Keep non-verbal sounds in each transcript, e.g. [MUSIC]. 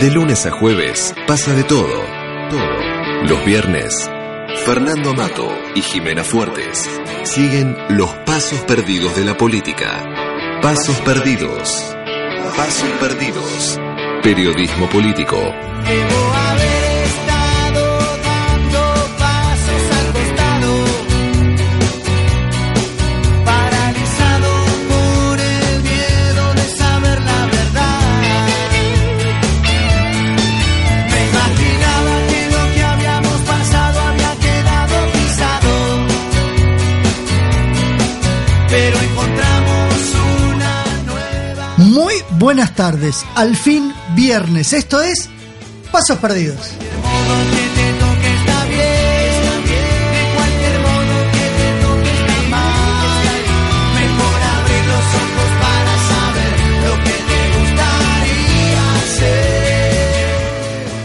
De lunes a jueves pasa de todo. Todo. Los viernes, Fernando Amato y Jimena Fuertes siguen los pasos perdidos de la política. Pasos perdidos. Pasos perdidos. Periodismo político. Buenas tardes. Al fin viernes. Esto es Pasos Perdidos.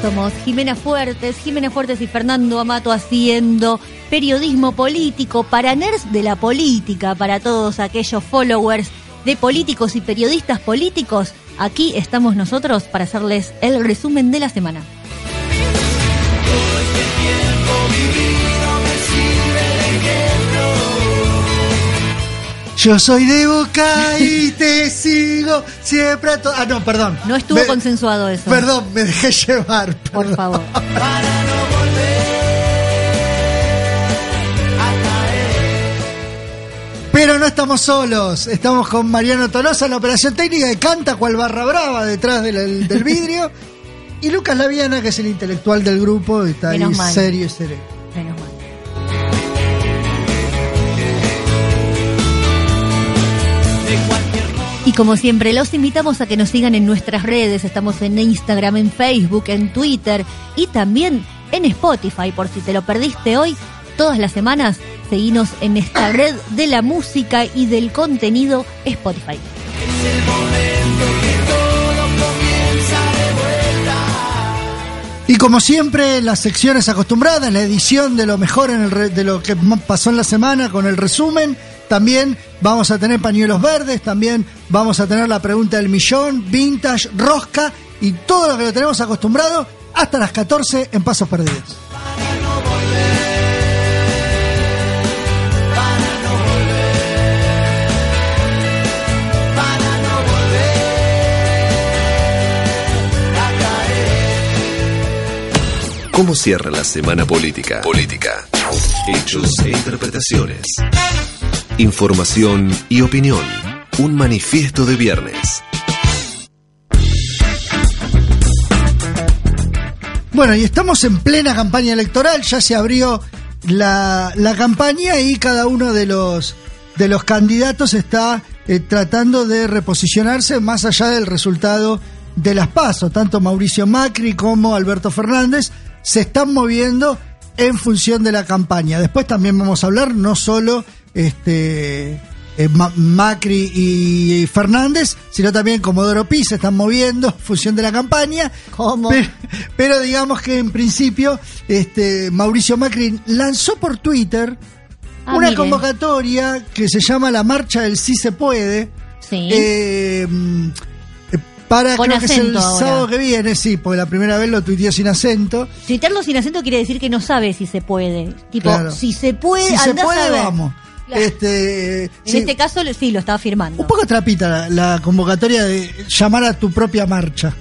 Somos Jimena Fuertes, Jimena Fuertes y Fernando Amato haciendo periodismo político para nerds de la política, para todos aquellos followers de políticos y periodistas políticos. Aquí estamos nosotros para hacerles el resumen de la semana. Yo soy de Boca y te [LAUGHS] sigo siempre a Ah, no, perdón. No estuvo Me- consensuado eso. Perdón, me dejé llevar. Por favor. [LAUGHS] Pero no estamos solos. Estamos con Mariano Tolosa en la operación técnica que canta cual barra brava detrás del, del [LAUGHS] vidrio. Y Lucas Laviana, que es el intelectual del grupo, está ahí Menos mal. serio y sereno. Menos mal. Y como siempre, los invitamos a que nos sigan en nuestras redes. Estamos en Instagram, en Facebook, en Twitter y también en Spotify. Por si te lo perdiste hoy, todas las semanas, seguinos en esta red de la música y del contenido Spotify. Y como siempre, las secciones acostumbradas, la edición de lo mejor de lo que pasó en la semana con el resumen. También vamos a tener pañuelos verdes, también vamos a tener la pregunta del millón, vintage, rosca y todo lo que lo tenemos acostumbrado hasta las 14 en Pasos Perdidos. ¿Cómo cierra la semana política? Política. Hechos e interpretaciones. Información y opinión. Un manifiesto de viernes. Bueno, y estamos en plena campaña electoral, ya se abrió la, la campaña y cada uno de los, de los candidatos está eh, tratando de reposicionarse más allá del resultado de las pasos. Tanto Mauricio Macri como Alberto Fernández se están moviendo en función de la campaña. Después también vamos a hablar no solo este, eh, Ma- Macri y Fernández, sino también Comodoro Pi se están moviendo en función de la campaña. ¿Cómo? Pero, pero digamos que en principio este, Mauricio Macri lanzó por Twitter Ah, una mire. convocatoria que se llama la Marcha del Sí se puede. Sí. Eh, para Con creo que es el ahora. sábado que viene, sí, porque la primera vez lo tuiteó sin acento. Tuitearlo sin acento quiere decir que no sabe si se puede. Tipo, Claro. si se puede, si se a puede, vamos. Claro. Este, En sí, este caso, sí, lo estaba firmando. un poco trapita la, la convocatoria de llamar a tu propia marcha.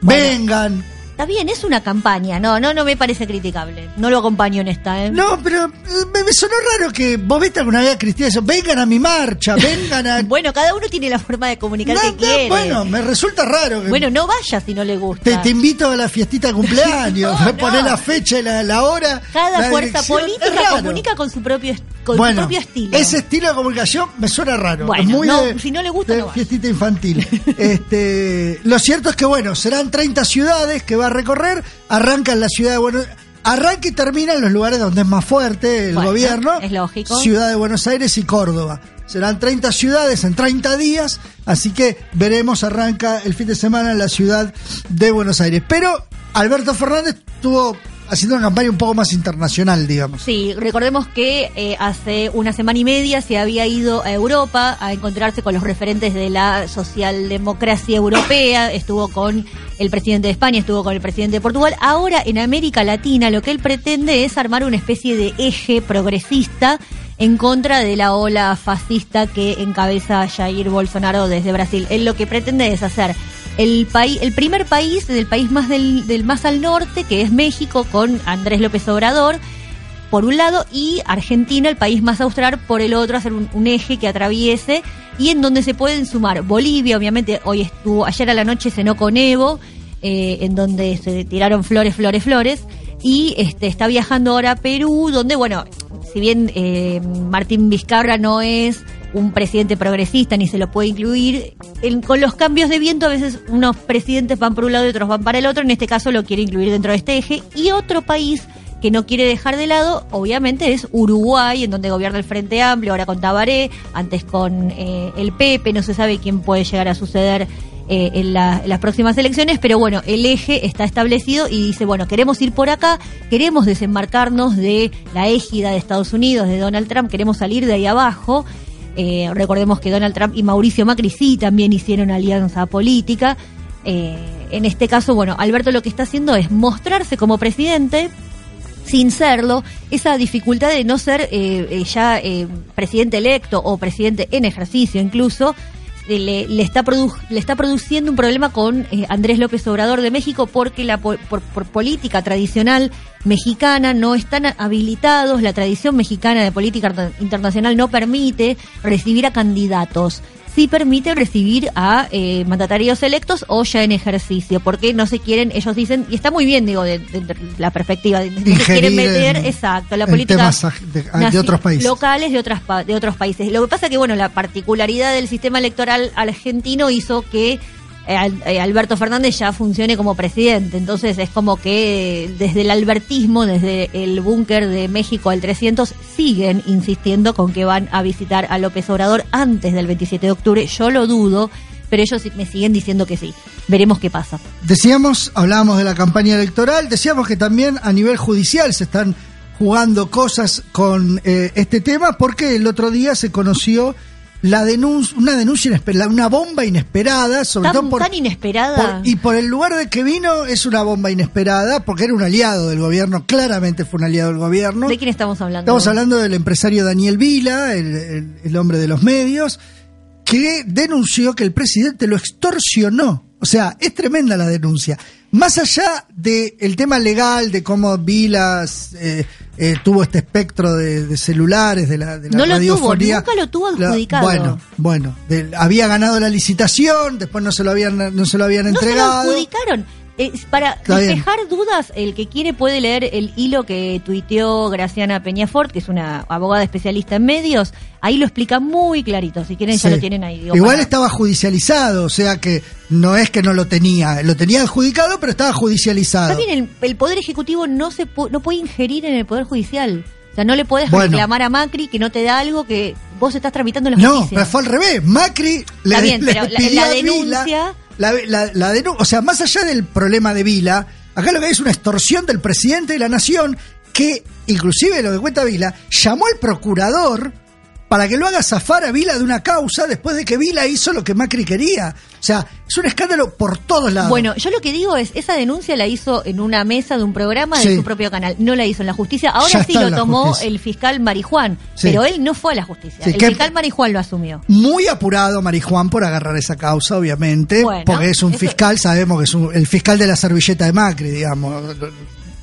Bueno. Vengan. Está bien, es una campaña. No, no, no me parece criticable. No lo acompaño en esta, ¿eh? No, pero eh, me, me sonó raro que vos viste alguna vez a Cristina dice, vengan a mi marcha, [LAUGHS] vengan a... Bueno, cada uno tiene la forma de comunicar No, que no, quiere. Bueno, me resulta raro. que- Bueno, no vaya si no le gusta. te, te invito a la fiestita de cumpleaños, [LAUGHS] No, [LAUGHS] poner la fecha y la, la hora. Cada la fuerza dirección. Política comunica con su propio con bueno, su propio estilo. Ese estilo de comunicación me suena raro. Bueno, muy de- si no le gusta, de fiestita infantil. este, lo cierto es que, bueno, serán 30 ciudades que va a recorrer. Arranca en la ciudad de Buenos Arranca y termina en los lugares donde es más fuerte el Bueno, gobierno. es lógico. Ciudad de Buenos Aires y Córdoba. Serán 30 ciudades en 30 días, así que veremos, arranca el fin de semana en la ciudad de Buenos Aires. Pero Alberto Fernández estuvo haciendo una campaña un poco más internacional, digamos. Sí, recordemos que eh, hace una semana y media se había ido a Europa a encontrarse con los referentes de la socialdemocracia europea, estuvo con el presidente de España, estuvo con el presidente de Portugal. Ahora en América Latina lo que él pretende es armar una especie de eje progresista en contra de la ola fascista que encabeza Jair Bolsonaro desde Brasil. Él lo que pretende es hacer el país, el primer país del país más del, del más al norte, que es México, con Andrés López Obrador, por un lado, y Argentina, el país más austral, por el otro, hacer un, un eje que atraviese y en donde se pueden sumar Bolivia, obviamente, hoy estuvo, ayer a la noche cenó con Evo, eh, en donde se tiraron flores, flores, flores, y este está viajando ahora a Perú, donde, bueno, si bien eh, Martín Vizcarra no es un presidente progresista ni se lo puede incluir, en- con los cambios de viento a veces unos presidentes van por un lado y otros van para el otro, en este caso lo quiere incluir dentro de este eje, y otro país que no quiere dejar de lado, obviamente, es Uruguay, en donde gobierna el Frente Amplio, ahora con Tabaré, antes con eh, el Pepe, no se sabe quién puede llegar a suceder eh, en, la- en las próximas elecciones, pero bueno, el eje está establecido y dice, bueno, queremos ir por acá, queremos desembarcarnos de la égida de Estados Unidos, de Donald Trump, queremos salir de ahí abajo. Eh, recordemos que Donald Trump y Mauricio Macri sí también hicieron alianza política. Eh, en este caso, bueno, Alberto lo que está haciendo es mostrarse como presidente, sin serlo, esa dificultad de no ser eh, eh, ya eh, presidente electo o presidente en ejercicio incluso, le, le está produ- le está produciendo un problema con eh, Andrés López Obrador de México porque la po- por, por política tradicional mexicana no están habilitados, la tradición mexicana de política inter- internacional no permite recibir a candidatos sí permite recibir a eh, mandatarios electos o ya en ejercicio, porque no se quieren, ellos dicen, y está muy bien, digo, de, de- de la perspectiva, de, no se quieren meter, en- exacto, la en política de- otros países. locales de otras de otros países. Lo que pasa que bueno, la particularidad del sistema electoral argentino hizo que Alberto Fernández ya funcione como presidente. Entonces es como que desde el albertismo, desde el búnker de México al 300, siguen insistiendo con que van a visitar a López Obrador antes del 27 de octubre. Yo lo dudo, pero ellos me siguen diciendo que sí. Veremos qué pasa. Decíamos, hablábamos de la campaña electoral, decíamos que también a nivel judicial se están jugando cosas con eh, este tema porque el otro día se conoció la denuncia, una denuncia inesperada, una bomba inesperada, sobre Tan, todo por, tan inesperada. por- y por el lugar de que vino es una bomba inesperada porque era un aliado del gobierno, claramente fue un aliado del gobierno. ¿De quién estamos hablando? Estamos hablando del empresario Daniel Vila, el, el- el hombre de los medios, que denunció que el presidente lo extorsionó. O sea, es tremenda la denuncia. Más allá del tema legal, de cómo Vila eh, eh, tuvo este espectro de, de celulares, de la, de la No lo tuvo, radiofonía. nunca lo tuvo La- adjudicado. bueno, bueno, de- había ganado la licitación, después no se lo habían, no se lo habían No se lo entregado. adjudicaron. Eh, para Está bien. despejar dudas, el que quiere puede leer el hilo que tuiteó Graciana Peñafort, que es una abogada especialista en medios. Ahí lo explica muy clarito. Si quieren, ya lo tienen ahí. digo, Igual para- estaba judicializado, o sea que no es que no lo tenía, lo tenía adjudicado, pero estaba judicializado. También el, el Poder Ejecutivo no se pu- no puede ingerir en el Poder Judicial. O sea, no le puedes Bueno. reclamar a Macri que no te da algo que vos estás tramitando en la No, justicia. pero fue al revés. Macri le, Está bien, [LAUGHS] le pero la- Vila- denuncia- la, la- la o sea, más allá del problema de Vila, acá lo que hay es una extorsión del presidente de la nación que, inclusive lo que cuenta Vila, llamó al procurador para que lo haga zafar a Vila de una causa después de que Vila hizo lo que Macri quería. O sea, es un escándalo por todos lados. Bueno, yo lo que digo es, esa denuncia la hizo en una mesa de un programa de Sí. su propio canal, no la hizo en la justicia. Ya Ahora sí lo tomó el fiscal Marijuán, Sí. pero él no fue a la justicia. Sí, el fiscal Marijuán lo asumió. Muy apurado Marijuán por agarrar esa causa, obviamente, Bueno, porque es un eso- fiscal, sabemos que es un- el fiscal de la servilleta de Macri, digamos.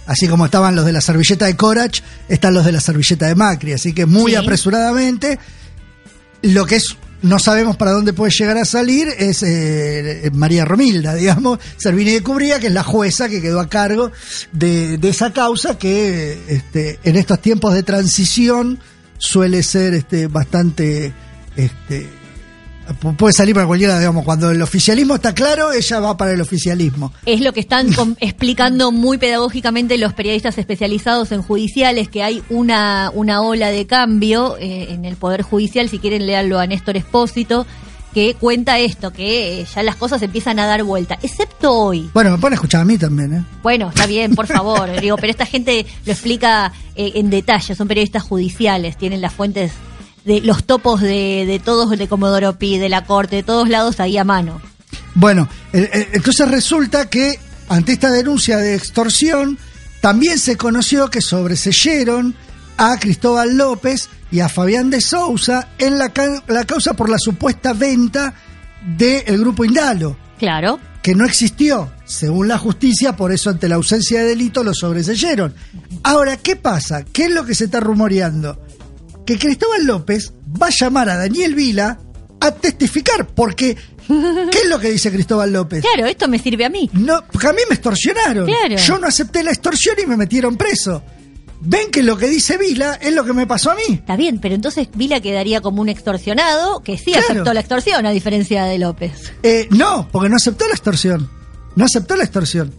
Así como estaban los de la servilleta de Corach, están los de la servilleta de Macri. Así que muy Sí. apresuradamente, lo que es no sabemos para dónde puede llegar a salir es eh, María Romilda, [LAUGHS] digamos, Servini de Cubría, que es la jueza que quedó a cargo de, de esa causa que este, en estos tiempos de transición suele ser este, bastante este, puede salir para cualquiera, digamos, cuando el oficialismo está claro, ella va para el oficialismo. Es lo que están [LAUGHS] explicando muy pedagógicamente los periodistas especializados en judiciales, que hay una, una ola de cambio eh, en el Poder Judicial, si quieren leerlo a Néstor Espósito, que cuenta esto, que eh, ya las cosas empiezan a dar vuelta, excepto hoy. Bueno, me a escuchar a mí también, ¿eh? Bueno, está bien, por [LAUGHS] favor, digo, pero esta gente lo explica eh, en detalle, son periodistas judiciales, tienen las fuentes de los topos de, de todos, de Comodoro Pi, de la Corte, de todos lados ahí a mano. Bueno, eh, eh, entonces resulta que ante esta denuncia de extorsión, también se conoció que sobreseyeron a Cristóbal López y a Fabián de Sousa en la, ca- la causa por la supuesta venta del grupo Indalo, Claro. que no existió, según la justicia, por eso ante la ausencia de delito lo sobreseyeron. Ahora, ¿qué pasa? ¿Qué es lo que se está rumoreando? Que Cristóbal López va a llamar a Daniel Vila a testificar, porque ¿qué es lo que dice Cristóbal López? Claro, esto me sirve a mí. No, porque a mí me extorsionaron. Claro. Yo no acepté la extorsión y me metieron preso. Ven que lo que dice Vila es lo que me pasó a mí. Está bien, pero entonces Vila quedaría como un extorsionado que sí Claro. aceptó la extorsión, a diferencia de López. Eh, no, porque no aceptó la extorsión. No aceptó la extorsión.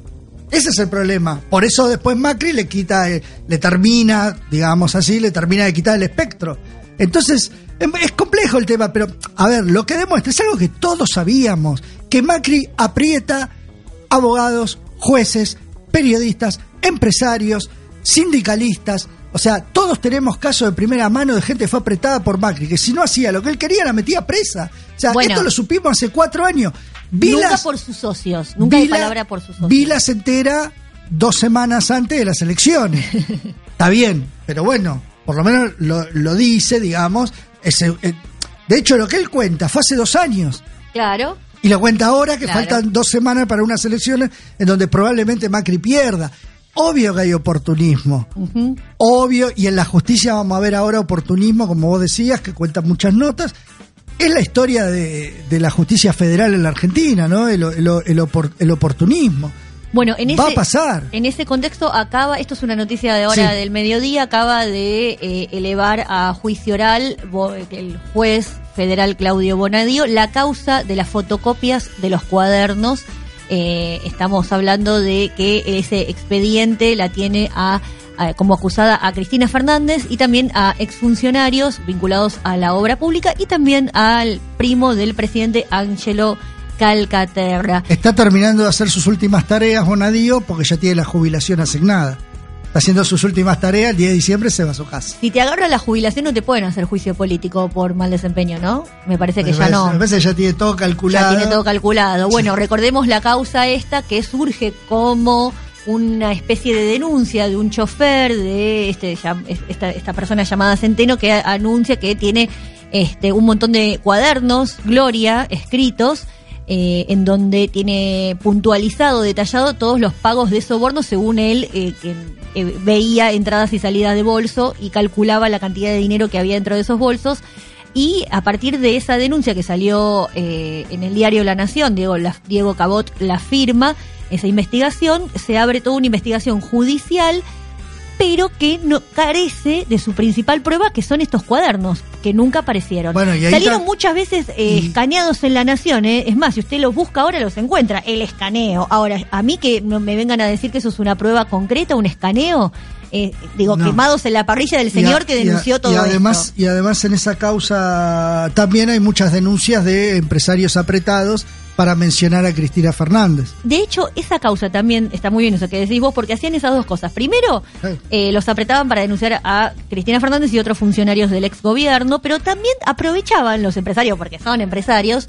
Ese es el problema. Por eso después Macri le quita, eh, le termina, digamos así, le termina de quitar el espectro. Entonces, em, es complejo el tema, pero a ver, lo que demuestra es algo que todos sabíamos, que Macri aprieta abogados, jueces, periodistas, empresarios, sindicalistas. O sea, todos tenemos casos de primera mano de gente que fue apretada por Macri, que si no hacía lo que él quería, la metía presa. O sea, Bueno. esto lo supimos hace cuatro años. nunca Vilas- por sus socios, nunca hay Vila- palabra por sus socios. Vila se entera dos semanas antes de las elecciones. [LAUGHS] Está bien, pero bueno, por lo menos lo, lo dice, digamos. Ese, eh, de hecho, lo que él cuenta fue hace dos años. Claro. Y lo cuenta ahora que Claro. faltan dos semanas para unas elecciones en donde probablemente Macri pierda. Obvio que hay oportunismo. Obvio, y en la justicia vamos a ver ahora oportunismo, como vos decías, que cuenta muchas notas. Es la historia de, de la justicia federal en la Argentina, ¿no? El, el- el opor- el oportunismo. Bueno, en ese, Va a pasar. En ese contexto acaba, esto es una noticia de hora Sí. del mediodía, acaba de eh, elevar a juicio oral el juez federal Claudio Bonadío la causa de las fotocopias de los cuadernos. Eh, estamos hablando de que ese expediente la tiene a, como acusada a Cristina Fernández y también a exfuncionarios vinculados a la obra pública y también al primo del presidente Angelo Calcaterra. Está terminando de hacer sus últimas tareas, Bonadío, porque ya tiene la jubilación asignada. Está haciendo sus últimas tareas, el 10 de diciembre se va a su casa. Si te agarra la jubilación no te pueden hacer juicio político por mal desempeño, ¿no? Me parece que Me ya parece- no. Me parece que ya tiene todo calculado. Ya tiene todo calculado. Bueno, recordemos la causa esta que surge como una especie de denuncia de un chofer de este esta, esta persona llamada Centeno que anuncia que tiene este un montón de cuadernos, Gloria, escritos eh, en donde tiene puntualizado, detallado todos los pagos de soborno según él, eh, que eh, veía entradas y salidas de bolso y calculaba la cantidad de dinero que había dentro de esos bolsos. Y a partir de esa denuncia que salió eh, en el diario La Nación, Diego, la- Diego Cabot la firma, esa investigación, se abre toda una investigación judicial, pero que no carece de su principal prueba, que son estos cuadernos, que nunca aparecieron. Bueno, y ahí Salieron ta- muchas veces eh, y- escaneados en La Nación, ¿eh? es más, si usted los busca ahora los encuentra, el escaneo. Ahora, a mí que no me vengan a decir que eso es una prueba concreta, un escaneo, eh, digo, No. quemados en la parrilla del a- señor que y a- denunció todo y además, esto. Y además en esa causa también hay muchas denuncias de empresarios apretados para mencionar a Cristina Fernández. De hecho, esa causa también está muy bien eso que decís vos, porque hacían esas dos cosas. Primero, Sí. eh, los apretaban para denunciar a Cristina Fernández y otros funcionarios del ex gobierno, pero también aprovechaban los empresarios, porque son empresarios,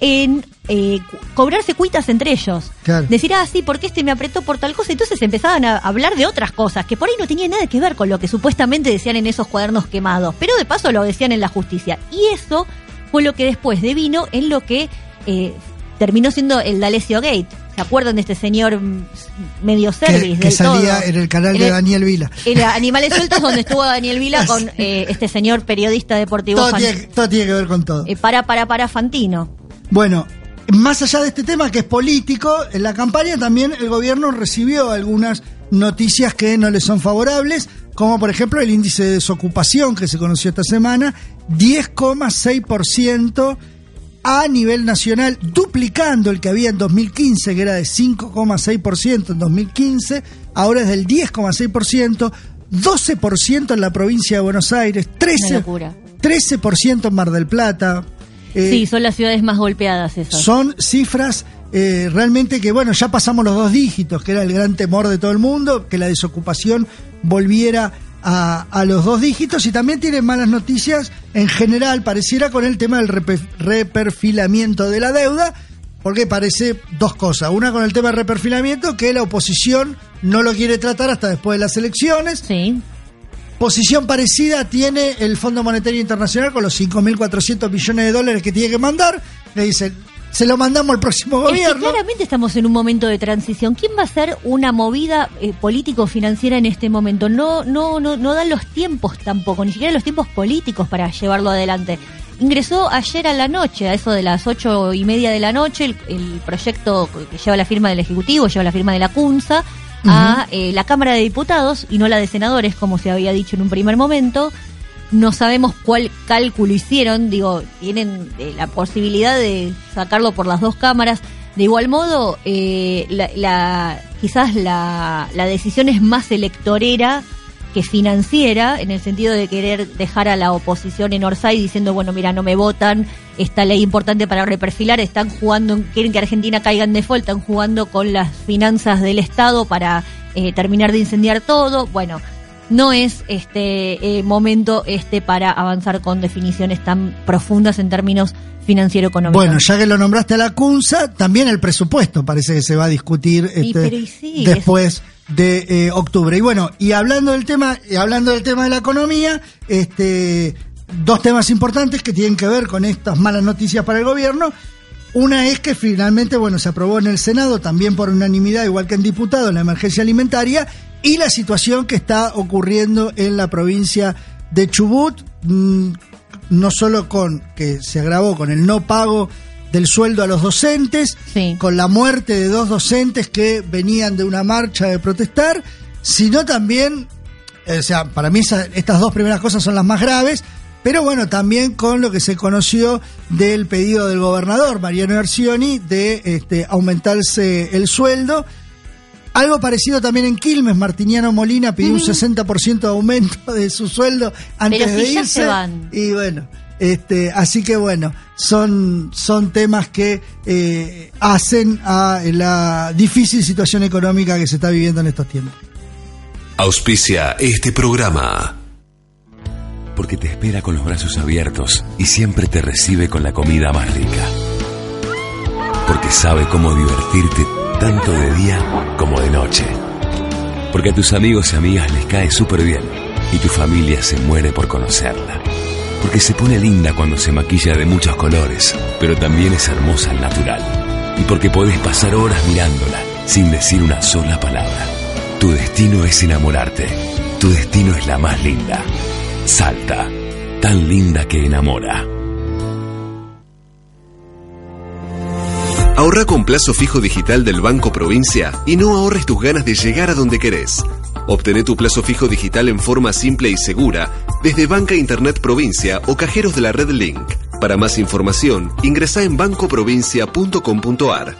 en eh, cobrarse cuitas entre ellos. Claro. Decir, ah, sí, porque este me apretó por tal cosa. Entonces empezaban a hablar de otras cosas que por ahí no tenían nada que ver con lo que supuestamente decían en esos cuadernos quemados, pero de paso lo decían en la justicia. Y eso fue lo que después devino en lo que eh, terminó siendo el D'Alessio Gate. ¿Se acuerdan de este señor mm, medio service? que, que salía todo? en el canal En de el- Daniel Vila. en Animales Sueltos, donde estuvo Daniel Vila [LAUGHS] con eh, este señor periodista deportivo Todo Fan- tiene, todo tiene que ver con todo. eh, para, para, para Fantino. Bueno, más allá de este tema que es político, en la campaña también el gobierno recibió algunas noticias que no le son favorables, como por ejemplo el índice de desocupación que se conoció esta semana, 10,6% a nivel nacional, duplicando el que había en 2015, que era de 5,6% en 2015, ahora es del 10,6%, 12% en la provincia de Buenos Aires, 13%, 13 en Mar del Plata. Eh, sí, son las ciudades más golpeadas esas. Son cifras eh, realmente que, bueno, ya pasamos los dos dígitos, que era el gran temor de todo el mundo, que la desocupación volviera a, los dos dígitos y también tiene malas noticias en general, pareciera con el tema del reperfilamiento de la deuda, porque parece dos cosas. Una con el tema del reperfilamiento, que la oposición no lo quiere tratar hasta después de las elecciones. Sí. Posición parecida tiene el Fondo Monetario Internacional con los 5.400 millones de dólares que tiene que mandar. Le dicen, se lo mandamos al próximo gobierno. claramente estamos en un momento de transición. ¿Quién va a hacer una movida eh, político-financiera en este momento? No, no, no, no dan los tiempos tampoco, ni siquiera los tiempos políticos para llevarlo adelante. Ingresó ayer a la noche, a eso de las ocho y media de la noche, el, proyecto que lleva la firma del Ejecutivo, lleva la firma de la CUNSA, a eh, la Cámara de Diputados y no la de Senadores, como se había dicho en un primer momento no sabemos cuál cálculo hicieron, digo, tienen eh, la posibilidad de sacarlo por las dos cámaras. De igual modo, eh, la, quizás la, la, decisión es más electorera que financiera, en el sentido de querer dejar a la oposición en Orsay diciendo, bueno, mira, no me votan, esta ley importante para reperfilar, están jugando, quieren que Argentina caiga en default, están jugando con las finanzas del Estado para eh, terminar de incendiar todo. Bueno, no es este eh, momento este para avanzar con definiciones tan profundas en términos financiero económicos. Bueno, ya que lo nombraste a la CUNSA, también el presupuesto parece que se va a discutir este, después de eh, octubre. Y bueno, y hablando del tema, y hablando del tema de la economía, este dos temas importantes que tienen que ver con estas malas noticias para el gobierno. Una es que finalmente, bueno, se aprobó en el Senado, también por unanimidad, igual que en diputado, la emergencia alimentaria, y la situación que está ocurriendo en la provincia de Chubut, mm, no solo con que se agravó con el no pago del sueldo a los docentes, con la muerte de dos docentes que venían de una marcha de protestar, sino también, o sea, para mí estas dos primeras cosas son las más graves, pero bueno, también con lo que se conoció del pedido del gobernador Mariano Arcioni de este, aumentarse el sueldo algo parecido también en Quilmes, Martiniano Molina pidió un 60% de aumento de su sueldo antes de irse. Y bueno, este, así que bueno, son, son temas que eh, hacen a la difícil situación económica que se está viviendo en estos tiempos. Auspicia este programa. Porque te espera con los brazos abiertos y siempre te recibe con la comida más rica. Porque sabe cómo divertirte tanto de día como de noche. Porque a tus amigos y amigas les cae súper bien y tu familia se muere por conocerla. Porque se pone linda cuando se maquilla de muchos colores, pero también es hermosa al natural. Y porque podés pasar horas mirándola sin decir una sola palabra. Tu destino es enamorarte. Tu destino es la más linda. Salta, tan linda que enamora. Ahorra con plazo fijo digital del Banco Provincia y no ahorres tus ganas de llegar a donde querés. Obtené tu plazo fijo digital en forma simple y segura desde Banca Internet Provincia o cajeros de la red Link. Para más información, ingresa en bancoprovincia.com.ar.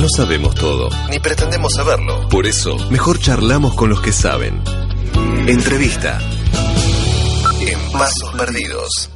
No sabemos todo, ni pretendemos saberlo. Por eso, mejor charlamos con los que saben. Entrevista. En Pasos Perdidos.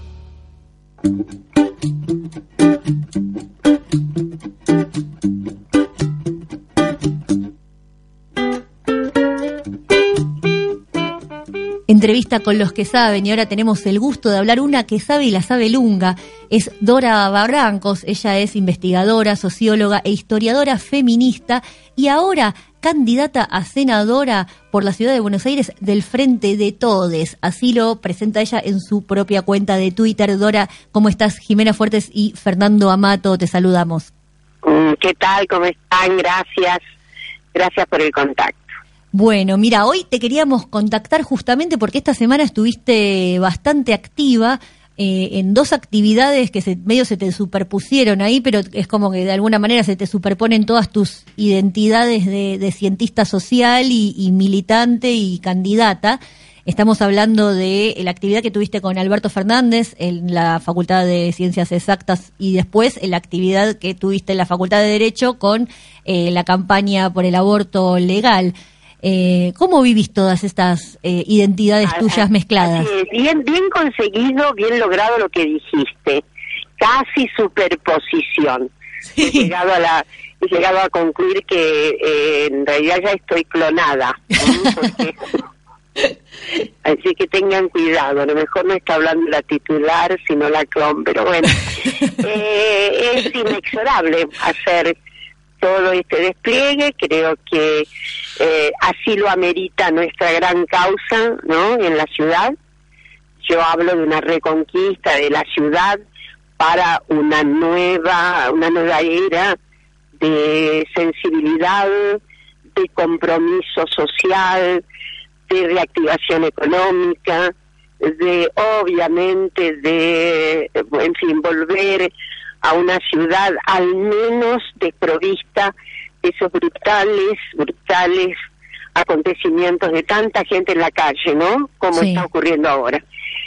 Entrevista con los que saben y ahora tenemos el gusto de hablar una que sabe y la sabe lunga. Es Dora Barrancos, ella es investigadora, socióloga e historiadora feminista y ahora candidata a senadora por la ciudad de Buenos Aires del Frente de Todes. Así lo presenta ella en su propia cuenta de Twitter. Dora, ¿cómo estás? Jimena Fuertes y Fernando Amato, te saludamos. Mm, ¿Qué tal? ¿Cómo están? Gracias. Gracias por el contacto. Bueno, mira, hoy te queríamos contactar justamente porque esta semana estuviste bastante activa eh, en dos actividades que se, medio se te superpusieron ahí, pero es como que de alguna manera se te superponen todas tus identidades de, de cientista social y, militante y candidata. Estamos hablando de la actividad que tuviste con Alberto Fernández en la Facultad de Ciencias Exactas y después la actividad que tuviste en la Facultad de Derecho con eh, la campaña por el aborto legal. Eh, ¿Cómo vivís todas estas eh, identidades Ah, tuyas ah, mezcladas? bien, bien conseguido, bien logrado lo que dijiste. Casi superposición. He llegado a la he llegado a concluir que eh, en realidad ya estoy clonada. [LAUGHS] Así que tengan cuidado, a lo mejor no está hablando la titular, sino la clon, pero bueno, [LAUGHS] eh, es inexorable hacer todo este despliegue, creo que eh, así lo amerita nuestra gran causa, ¿no? En la ciudad. Yo hablo de una reconquista de la ciudad para una nueva, una nueva era de sensibilidad, de compromiso social, de reactivación económica, de obviamente de, en fin, volver a una ciudad al menos desprovista de esos brutales, brutales acontecimientos de tanta gente en la calle, ¿no? Como Sí. está ocurriendo ahora.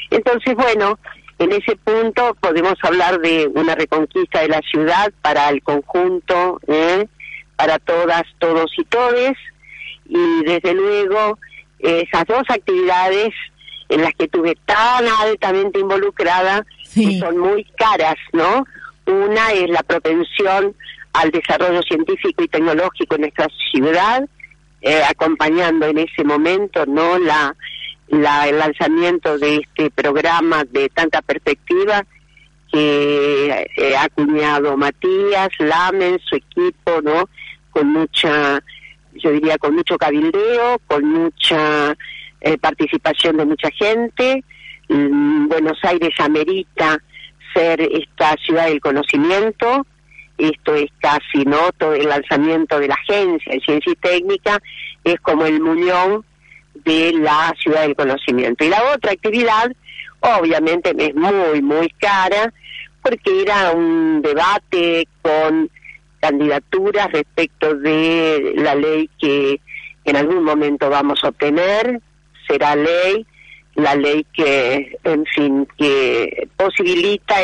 Entonces, bueno, en ese punto podemos hablar de una reconquista de la ciudad para el conjunto, ¿eh? para todas, todos y todes, y desde luego esas dos actividades en las que estuve tan altamente involucrada Sí. que son muy caras, ¿no? Una es la propensión al desarrollo científico y tecnológico en nuestra ciudad, eh, acompañando en ese momento, ¿no? La, la- el lanzamiento de este programa de tanta perspectiva que eh, ha acuñado Matías, Lamen, su equipo, ¿no? Con mucha, yo diría, con mucho cabildeo, con mucha eh, participación de mucha gente. Mm, Buenos Aires amerita ser esta ciudad del conocimiento. Esto es casi, ¿no? Todo el lanzamiento de la agencia de ciencia y técnica es como el muñón de la ciudad del conocimiento. Y la otra actividad, obviamente, es muy, muy cara, porque era un debate con candidaturas respecto de la ley que en algún momento vamos a obtener, será ley, la ley que, en fin, que posibilita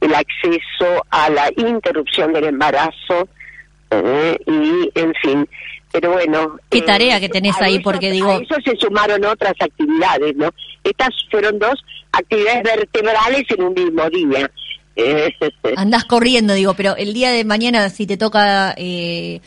el acceso a la interrupción del embarazo eh, y, en fin, pero bueno. Qué eh, tarea que tenés ahí, eso- porque digo- A eso se sumaron otras actividades, ¿no? Estas fueron dos actividades vertebrales en un mismo día. Eh, Andás corriendo, digo, pero el día de mañana si te toca eh,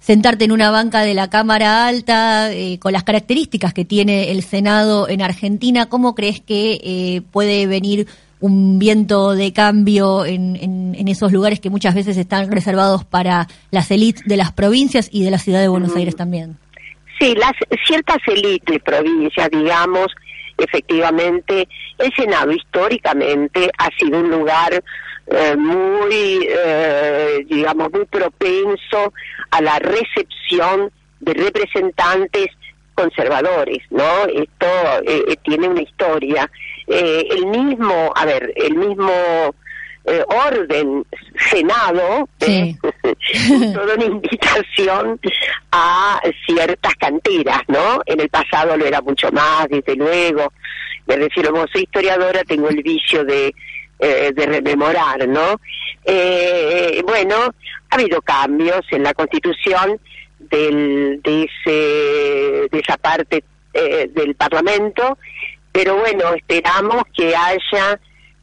sentarte en una banca de la Cámara Alta, eh, con las características que tiene el Senado en Argentina, ¿cómo crees que eh, puede venir un viento de cambio en, en- en esos lugares que muchas veces están reservados para las élites de las provincias y de la ciudad de Buenos Aires también? Sí, las ciertas élites, provincias, digamos, efectivamente, el Senado históricamente ha sido un lugar eh, muy, eh, digamos, muy propenso a la recepción de representantes conservadores, ¿no? Esto eh, eh, tiene una historia. Eh, el mismo, a ver, el mismo eh, orden Senado, Sí. eh, [LAUGHS] toda una invitación a ciertas canteras, ¿no? En el pasado lo era mucho más, desde luego. Me refiero, como soy historiadora, tengo el vicio de, eh, de rememorar, ¿no? Eh, bueno, ha habido cambios en la Constitución del, de, ese, de esa parte eh, del Parlamento, pero bueno, esperamos que haya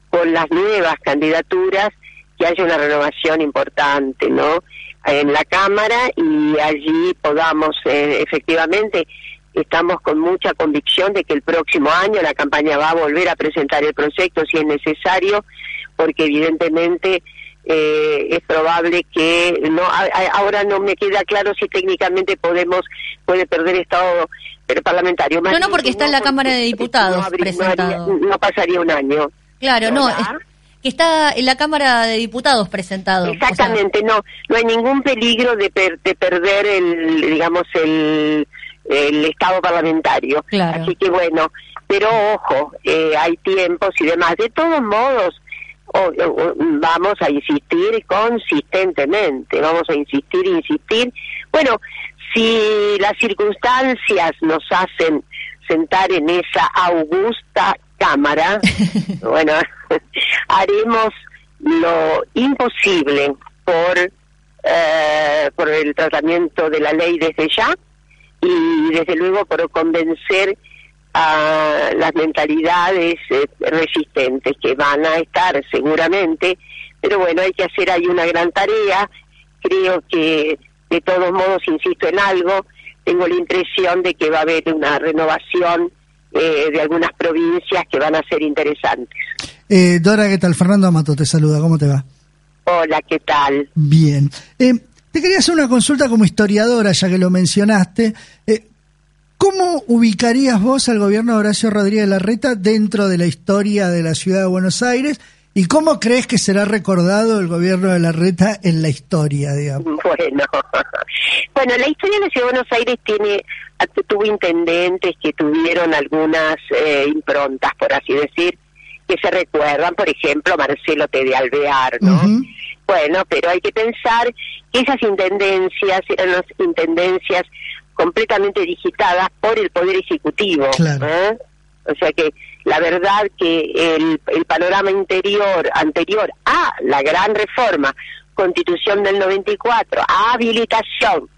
con las nuevas candidaturas que haya una renovación importante, ¿no? En la Cámara y allí podamos, eh, efectivamente, estamos con mucha convicción de que el próximo año la campaña va a volver a presentar el proyecto si es necesario, porque evidentemente eh, es probable que no a- a- ahora no me queda claro si técnicamente podemos puede perder estado parlamentario. Más No, no, porque que está en la Cámara de Diputados no habría- no haría- presentado. no pasaría un año. Claro, no, que está en la Cámara de Diputados presentado. o sea, Exactamente, no, no hay ningún peligro de, per- de perder el, digamos, el, el Estado parlamentario. Claro. Así que bueno, pero ojo, eh, hay tiempos y demás. De todos modos, o- o- vamos a insistir consistentemente, vamos a insistir, insistir. Bueno, si las circunstancias nos hacen sentar en esa augusta cámara, [LAUGHS] bueno, [LAUGHS] haremos lo imposible por eh, por el tratamiento de la ley desde ya y desde luego por convencer a las mentalidades eh, resistentes que van a estar seguramente, pero bueno, hay que hacer ahí una gran tarea. Creo que de todos modos, insisto en algo, tengo la impresión de que va a haber una renovación eh, de algunas provincias que van a ser interesantes. Eh, Dora, ¿qué tal? Fernando Amato te saluda, ¿cómo te va? Hola, ¿qué tal? Bien. Eh, te quería hacer una consulta como historiadora, ya que lo mencionaste. Eh, ¿Cómo ubicarías vos al gobierno de Horacio Rodríguez Larreta dentro de la historia de la ciudad de Buenos Aires? ¿Y cómo crees que será recordado el gobierno de Larreta en la historia, digamos? [LAUGHS] Bueno, [LAUGHS] bueno, la historia de la Ciudad de Buenos Aires tiene tuvo intendentes que tuvieron algunas eh, improntas, por así decir, que se recuerdan, por ejemplo, Marcelo T. de Alvear, ¿no? Bueno, pero hay que pensar que esas intendencias eran las intendencias completamente digitadas por el Poder Ejecutivo. Claro. ¿eh? O sea que la verdad que el, el panorama interior anterior a la gran reforma, constitución del 94, a habilitación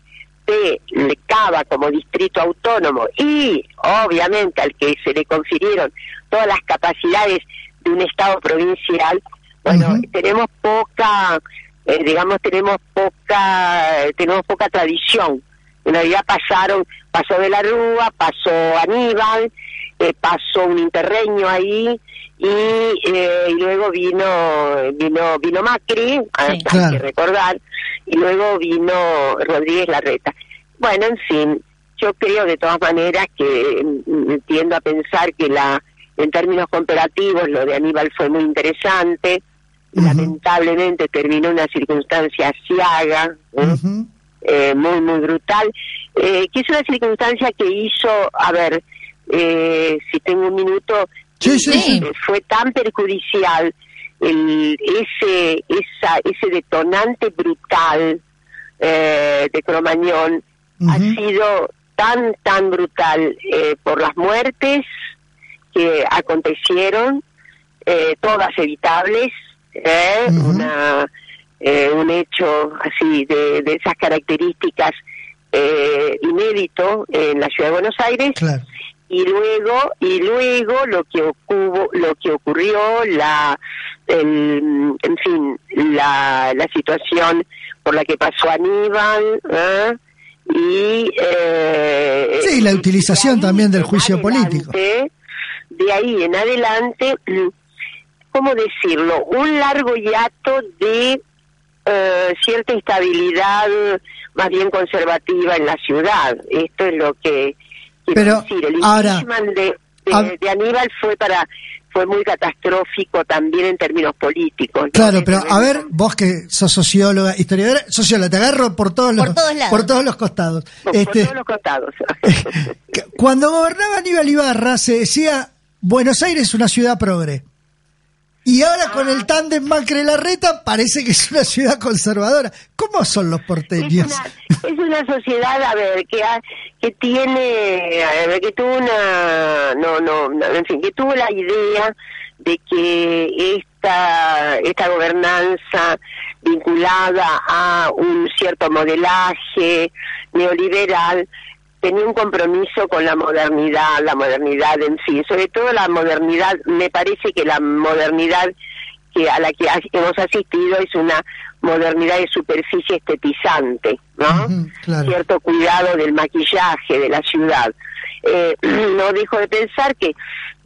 de Cava como distrito autónomo y obviamente al que se le confirieron todas las capacidades de un Estado provincial, bueno, tenemos poca, eh, digamos, tenemos poca, tenemos poca tradición. En realidad pasaron, pasó de la Rúa, pasó Aníbal, eh, pasó un interreño ahí y, eh, y luego vino vino vino Macri, hay Claro. que recordar, y luego vino Rodríguez Larreta. Bueno, en fin, yo creo de todas maneras que mm, tiendo a pensar que la en términos comparativos lo de Aníbal fue muy interesante, Lamentablemente terminó una circunstancia ciaga, ¿eh? Eh, muy, muy brutal, eh, que es una circunstancia que hizo, a ver, si tengo un minuto, Sí, sí, sí. fue tan perjudicial el, ese, esa, ese detonante brutal eh, de Cromañón, ha sido tan, tan brutal eh, por las muertes que acontecieron, eh, todas evitables, eh, una, eh, un hecho así de, de esas características eh, inédito en la ciudad de Buenos Aires Claro. y luego y luego lo que ocurrió lo que ocurrió la el, en fin la, la situación por la que pasó Aníbal ¿eh? y eh, Sí, la utilización también del juicio político. de ahí en adelante cómo decirlo un largo hiato de eh, cierta instabilidad más bien conservativa en la ciudad esto es lo que quiero Pero, decir el ahora, de, de- Aníbal fue para fue muy catastrófico también en términos políticos ¿no? Claro, Desde pero a ver, vos que sos socióloga, historiadora, socióloga, te agarro por todos los, Por todos lados. por todos los costados. por Este, todos los costados [LAUGHS] Cuando gobernaba Aníbal Ibarra se decía Buenos Aires es una ciudad progre. Y ahora con el tándem Macri Larreta parece que es una ciudad conservadora. ¿Cómo son los es porteños? una, es una sociedad a ver que ha- que tiene a ver, que tuvo una no no no, en fin que tuvo la idea de que esta esta gobernanza vinculada a un cierto modelaje neoliberal tenía un compromiso con la modernidad, la modernidad en sí, sobre todo la modernidad, me parece que la modernidad que a la que hemos asistido es una modernidad de superficie estetizante, ¿no? Claro. Cierto cuidado del maquillaje de la ciudad. Eh, [CLEARS THROAT] no dejo de pensar que,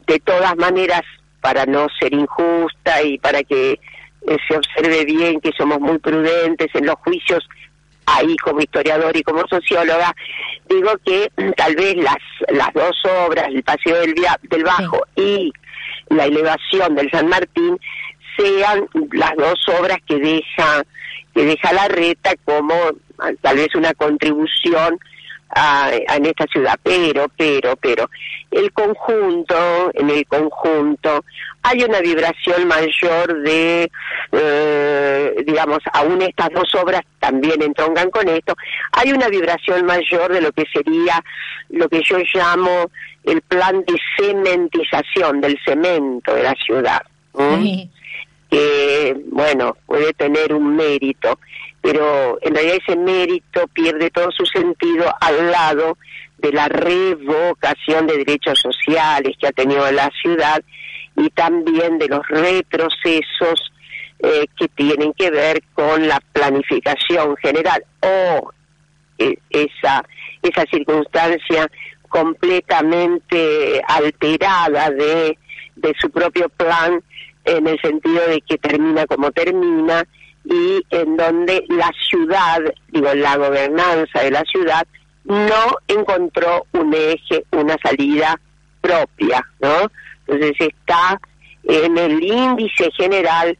de todas maneras, para no ser injusta y para que eh, se observe bien que somos muy prudentes en los juicios, ahí como historiador y como socióloga, digo que tal vez las, las dos obras, el Paseo del, Via- del Bajo y la elevación del San Martín, sean las dos obras que deja que deja la reta como ah, tal vez una contribución a- a- en esta ciudad, pero, pero, pero, el conjunto, en el conjunto, hay una vibración mayor de, eh, digamos, aún estas dos obras también entroncan con esto, hay una vibración mayor de lo que sería lo que yo llamo el plan de cementización del cemento de la ciudad. que, bueno, puede tener un mérito, pero en realidad ese mérito pierde todo su sentido al lado de la revocación de derechos sociales que ha tenido la ciudad y también de los retrocesos eh, que tienen que ver con la planificación general. O eh, esa esa circunstancia completamente alterada de, de su propio plan en el sentido de que termina como termina y en donde la ciudad, digo, la gobernanza de la ciudad no encontró un eje, una salida propia, ¿no? Entonces está en el índice general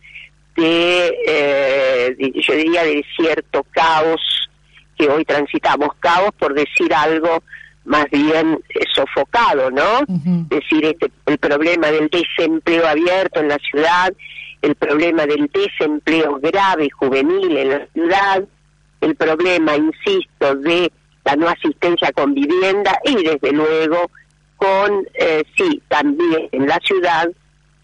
de, eh, yo diría, de cierto caos que hoy transitamos, caos por decir algo más bien eh, sofocado, ¿no? Es decir, este, el problema del desempleo abierto en la ciudad, el problema del desempleo grave juvenil en la ciudad, el problema, insisto, de la no asistencia con vivienda y desde luego con, eh, sí, también en la ciudad,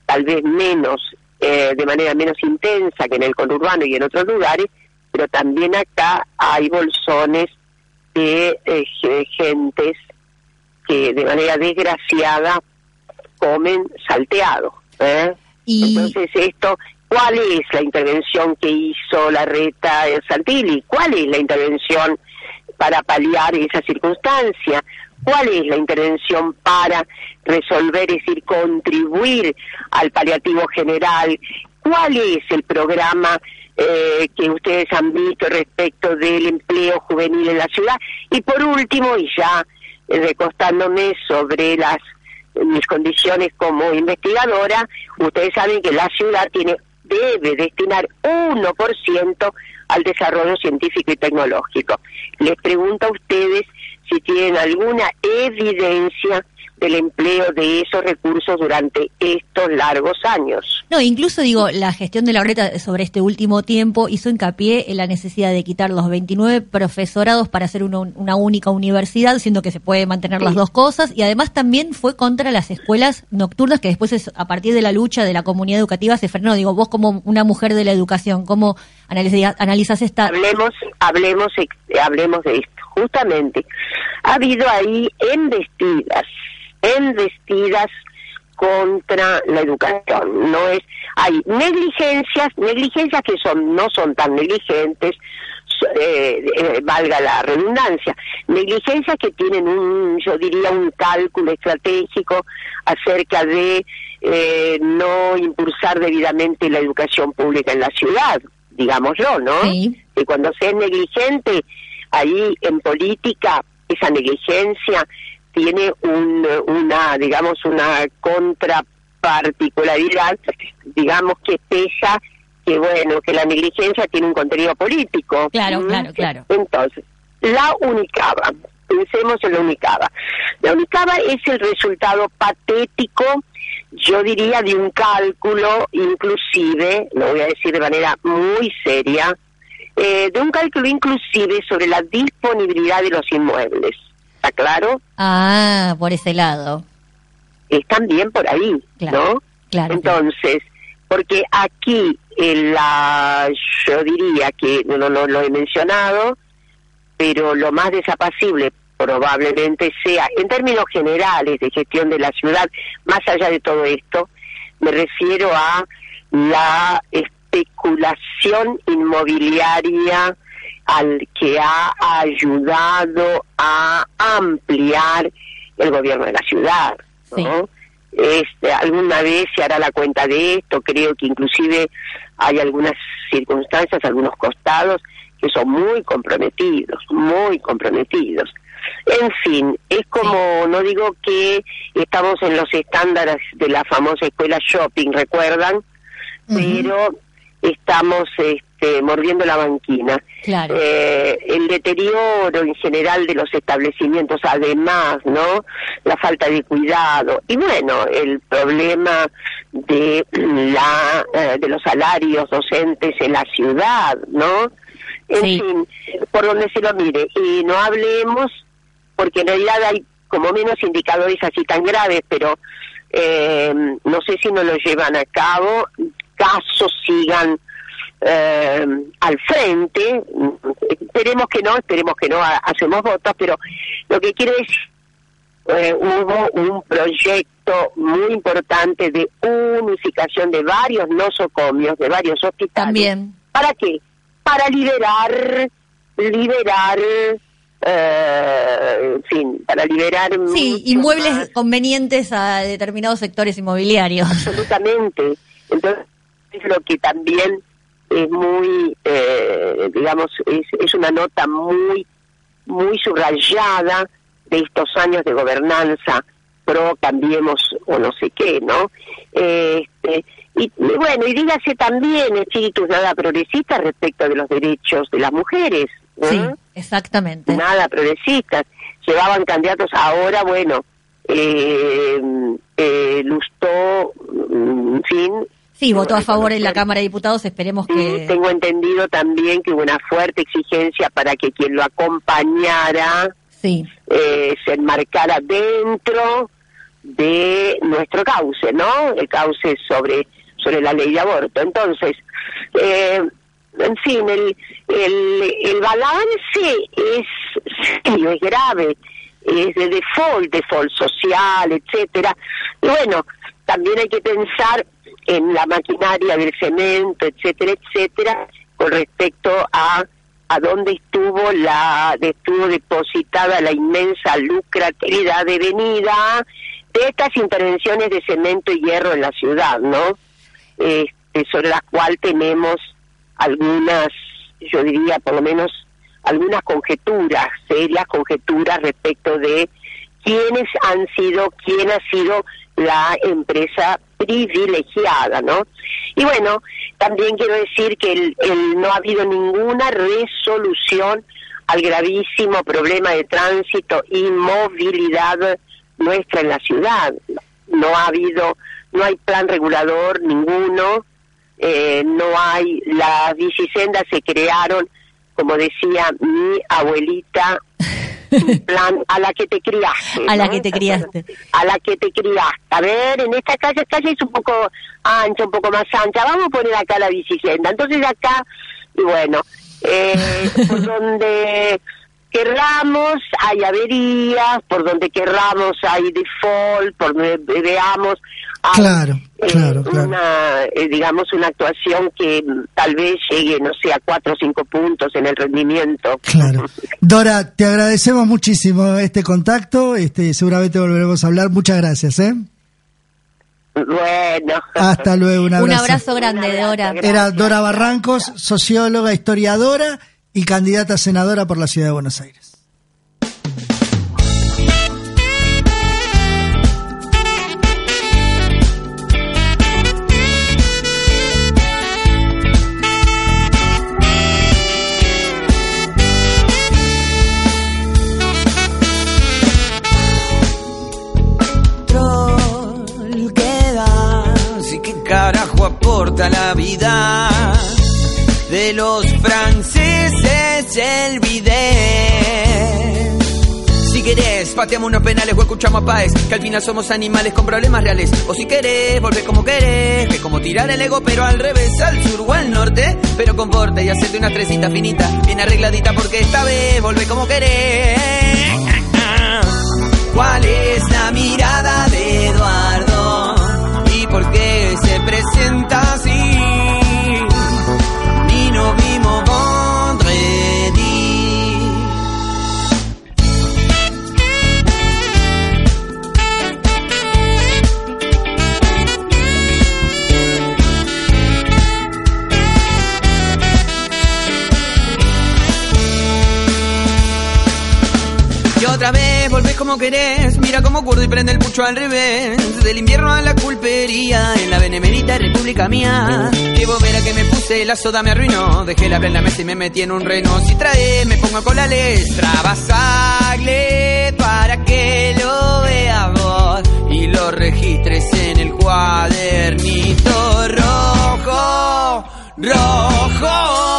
tal vez menos, eh, de manera menos intensa que en el conurbano y en otros lugares, pero también acá hay bolsones de eh, ge- gentes que de manera desgraciada comen salteado. ¿eh? Entonces esto, ¿cuál es la intervención que hizo la reta Santilli? ¿Cuál es la intervención para paliar esa circunstancia? ¿Cuál es la intervención para resolver, es decir, contribuir al paliativo general? ¿Cuál es el programa eh, que ustedes han visto respecto del empleo juvenil en la ciudad? Y por último, y ya eh, recostándome sobre las mis condiciones como investigadora, ustedes saben que la ciudad tiene debe destinar 1% al desarrollo científico y tecnológico. Les pregunto a ustedes si tienen alguna evidencia del empleo de esos recursos durante estos largos años. No, incluso digo, la gestión de la reta sobre este último tiempo hizo hincapié en la necesidad de quitar los 29 profesorados para hacer una, una única universidad, siendo que se puede mantener las dos cosas, y además también fue contra las escuelas nocturnas, que después es, a partir de la lucha de la comunidad educativa se frenó. Digo, vos como una mujer de la educación, ¿cómo analiza- analizas esta... Hablemos, hablemos, ex- hablemos de esto. Justamente, ha habido ahí embestidas, embestidas contra la educación. No es, hay negligencias, negligencias que son no son tan negligentes, eh, eh, valga la redundancia, negligencias que tienen un, yo diría, un cálculo estratégico acerca de eh, no impulsar debidamente la educación pública en la ciudad, digámoslo, ¿no? Sí. que cuando se es negligente, ahí en política, esa negligencia tiene un, una, digamos, una contraparticularidad, digamos, que pesa que, bueno, que la negligencia tiene un contenido político. Claro, ¿Mm? claro, claro. Entonces, la Unicaba, pensemos en la Unicaba. La Unicaba es el resultado patético, yo diría, de un cálculo, inclusive, lo voy a decir de manera muy seria, eh, de un cálculo inclusive sobre la disponibilidad de los inmuebles. ¿Está claro? Ah, por ese lado. Es también por ahí, Claro, ¿no? claro. Entonces, porque aquí en la, yo diría que no, no, no lo he mencionado, pero lo más desapacible probablemente sea, en términos generales de gestión de la ciudad, más allá de todo esto, me refiero a la especulación inmobiliaria al que ha ayudado a ampliar el gobierno de la ciudad, ¿no? Este, alguna vez se hará la cuenta de esto, creo que inclusive hay algunas circunstancias, algunos costados que son muy comprometidos, muy comprometidos. En fin, es como, no digo que estamos en los estándares de la famosa escuela shopping, ¿recuerdan? Pero estamos este, mordiendo la banquina. Claro. Eh, el deterioro en general de los establecimientos, además, ¿no? La falta de cuidado y bueno, el problema de la eh, de los salarios docentes en la ciudad, ¿no? En Sí. fin, por donde se lo mire y no hablemos porque en realidad hay como menos indicadores así tan graves, pero eh, no sé si no lo llevan a cabo, casos sigan eh, al frente, esperemos que no, esperemos que no, ha- hacemos votos, pero lo que quiero decir, eh, hubo un proyecto muy importante de unificación de varios nosocomios, de varios hospitales. También. ¿Para qué? Para liberar, liberar, eh, en fin, para liberar... Sí, inmuebles más, convenientes a determinados sectores inmobiliarios. absolutamente. Entonces, es lo que también es muy, eh, digamos, es, es una nota muy, muy subrayada de estos años de gobernanza pro cambiemos o no sé qué, ¿no? Este, y, y bueno, y dígase también espíritus nada progresistas respecto de los derechos de las mujeres. ¿no? Sí, exactamente. nada progresistas. Llevaban candidatos ahora, bueno, eh, eh, Lustó, mm, en fin. Sí, votó a favor en la. Cámara de Diputados, esperemos que... tengo entendido también que hubo una fuerte exigencia para que quien lo acompañara Sí, eh, se enmarcara dentro de nuestro cauce, ¿no? El cauce sobre sobre la ley de aborto. Entonces, eh, en fin, el, el, el balance es serio, es grave, es de default, default social, etcétera. Y bueno, también hay que pensar en la maquinaria del cemento, etcétera, etcétera, con respecto a a dónde estuvo la estuvo depositada la inmensa lucratividad devenida de estas intervenciones de cemento y hierro en la ciudad, ¿no? Este, sobre la cual tenemos algunas, yo diría por lo menos algunas conjeturas, serias conjeturas respecto de quiénes han sido, quién ha sido la empresa privilegiada, ¿no? Y bueno, también quiero decir que el, el- no ha habido ninguna resolución al gravísimo problema de tránsito y movilidad nuestra en la ciudad. No ha habido, no hay plan regulador ninguno, eh, no hay, las bicisendas se crearon, como decía mi abuelita, plan a la que te criaste. A la que te criaste. A la que te criaste. A ver, en esta calle, esta calle es un poco ancha, un poco más ancha, vamos a poner acá la bicicleta. Entonces acá, y bueno, eh, por [LAUGHS] donde querramos hay averías, por donde querramos hay default, por donde veamos Claro, eh, claro, claro. una, eh, digamos, una actuación que tal vez llegue, no sé, a cuatro o cinco puntos en el rendimiento. Claro. [LAUGHS] Dora, te agradecemos muchísimo este contacto. Este, seguramente volveremos a hablar. Muchas gracias, ¿eh? Bueno. Hasta luego, un abrazo. Un abrazo grande, Un abrazo, Dora. gracias. Era Dora Barrancos, socióloga, historiadora y candidata a senadora por la ciudad de Buenos Aires. De los franceses el bidet. Si querés, pateamos unos penales o escuchamos a Paez, que al final somos animales con problemas reales. O si querés, volver como querés, que es como tirar el ego, pero al revés, al sur o al norte. Pero con y hacerte una tresita finita, bien arregladita, porque esta vez volvé como querés. ¿Cuál es la mirada de Eduardo? ¿Y por qué se presenta así? Como querés, mira como curdo y prende el pucho al revés. Del invierno a la culpería, en la benemérita república mía. Qué bobera que me puse, la soda me arruinó. Dejé la plena mesa y me metí en un reno. Si trae, me pongo con la letra. Basaglet para que lo veas vos y lo registres en el cuadernito rojo, rojo.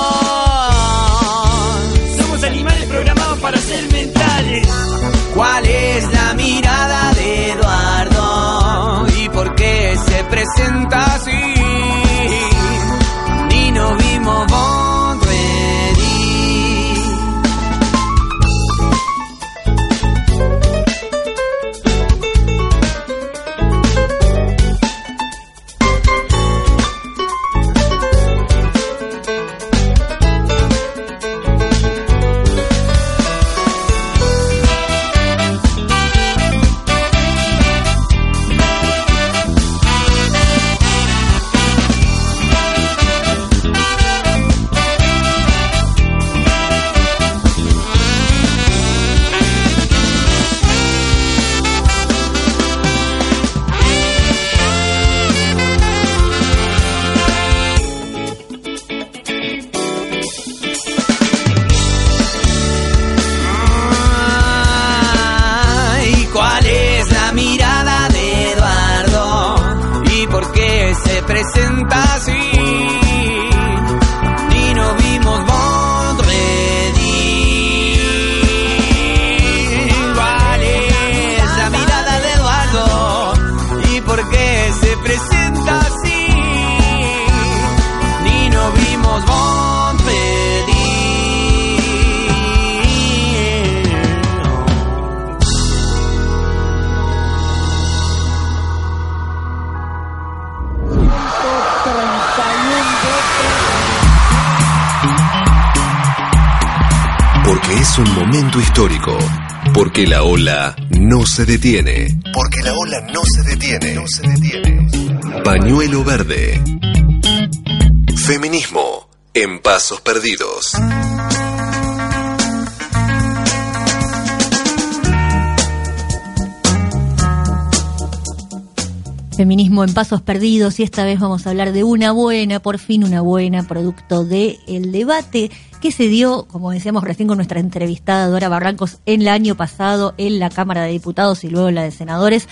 Se presenta así? Se detiene. Porque la ola no se detiene. No se detiene. Pañuelo verde. Feminismo en pasos perdidos. Feminismo en pasos perdidos y esta vez vamos a hablar de una buena, por fin una buena, producto del el debate que se dio, como decíamos recién con nuestra entrevistada Dora Barrancos, en el año pasado en la Cámara de Diputados y luego en la de Senadores,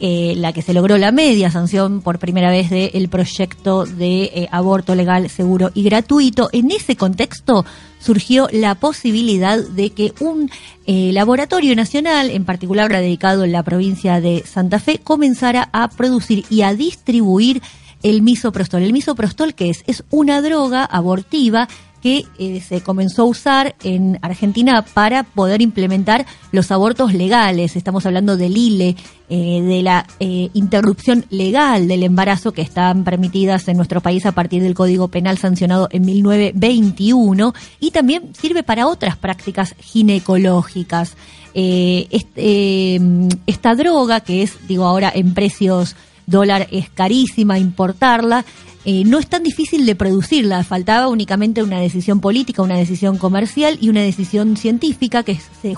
eh, la que se logró la media sanción por primera vez del proyecto de eh, aborto legal, seguro y gratuito. En ese contexto surgió la posibilidad de que un eh, laboratorio nacional, en particular dedicado en la provincia de Santa Fe, comenzara a producir y a distribuir el misoprostol. El misoprostol, que es? Es una droga abortiva que eh, se comenzó a usar en Argentina para poder implementar los abortos legales. Estamos hablando del ILE, eh, de la eh, interrupción legal del embarazo que están permitidas en nuestro país a partir del Código Penal sancionado en 1921 y también sirve para otras prácticas ginecológicas. Eh, esta droga, que es, digo ahora, en precios dólar es carísima importarla, eh, no es tan difícil de producirla, faltaba únicamente una decisión política, una decisión comercial y una decisión científica que se